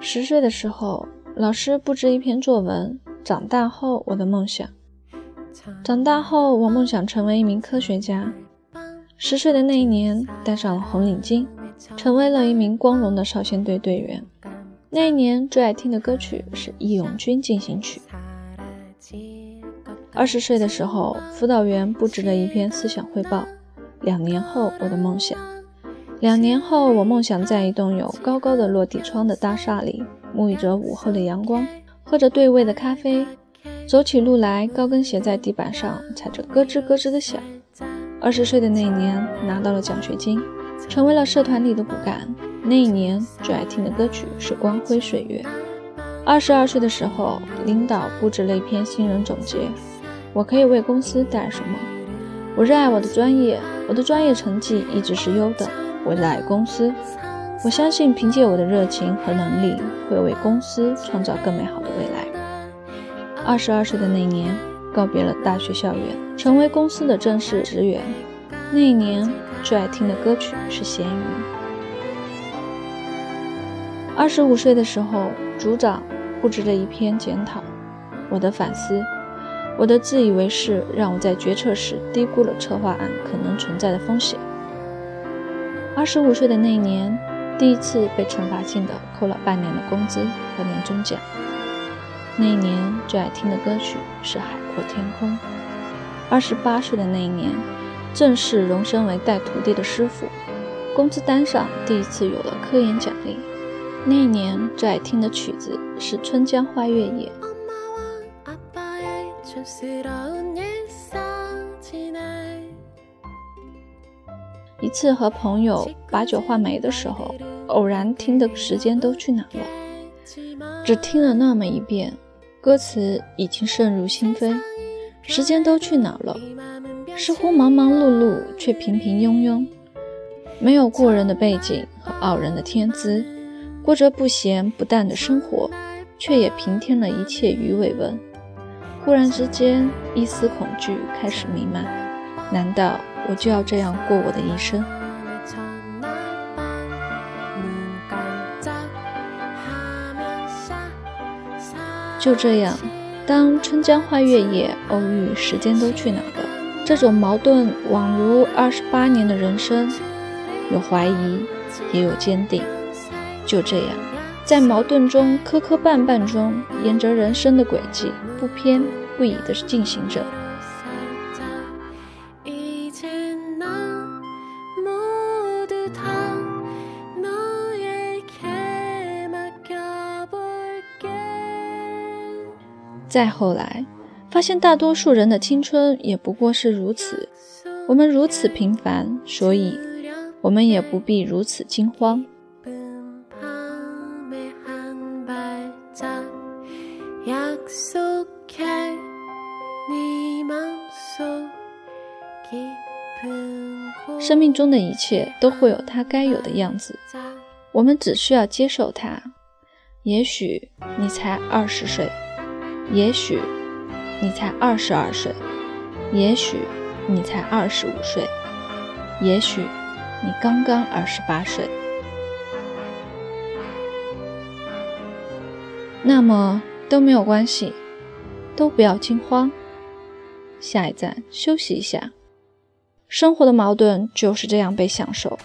十岁的时候，老师布置一篇作文：“长大后我的梦想。”长大后，我梦想成为一名科学家。十岁的那一年，戴上了红领巾，成为了一名光荣的少先队队员。那一年，最爱听的歌曲是《义勇军进行曲》。二十岁的时候，辅导员布置了一篇思想汇报：“两年后我的梦想。”两年后，我梦想在一栋有高高的落地窗的大厦里，沐浴着午后的阳光，喝着对味的咖啡，走起路来高跟鞋在地板上踩着咯吱咯吱的响。二十岁的那一年，拿到了奖学金，成为了社团里的骨干。那一年最爱听的歌曲是《光辉岁月》。二十二岁的时候，领导布置了一篇新人总结：我可以为公司带来什么？我热爱我的专业，我的专业成绩一直是优等。我热爱公司，我相信凭借我的热情和能力，会为公司创造更美好的未来。二十二岁的那年，告别了大学校园，成为公司的正式职员。那一年，最爱听的歌曲是《咸鱼》。二十五岁的时候，组长布置了一篇检讨，我的反思，我的自以为是，让我在决策时低估了策划案可能存在的风险。二十五岁的那一年，第一次被惩罚性的扣了半年的工资和年终奖。那一年最爱听的歌曲是《海阔天空》。二十八岁的那一年，正式荣升为带徒弟的师傅，工资单上第一次有了科研奖励。那一年最爱听的曲子是《春江花月夜》。次和朋友把酒话梅的时候，偶然听的时间都去哪了？只听了那么一遍，歌词已经渗入心扉。时间都去哪了？似乎忙忙碌碌，却平平庸庸，没有过人的背景和傲人的天资，过着不咸不淡的生活，却也平添了一切鱼尾纹。忽然之间，一丝恐惧开始弥漫。难道？我就要这样过我的一生。就这样，当春江花月夜偶遇时间都去哪了？这种矛盾宛如二十八年的人生，有怀疑，也有坚定。就这样，在矛盾中磕磕绊绊中，沿着人生的轨迹，不偏不倚地进行着。再后来，发现大多数人的青春也不过是如此。我们如此平凡，所以我们也不必如此惊慌。生命中的一切都会有它该有的样子，我们只需要接受它。也许你才二十岁。也许你才二十二岁，也许你才二十五岁，也许你刚刚二十八岁，那么都没有关系，都不要惊慌。下一站休息一下，生活的矛盾就是这样被享受。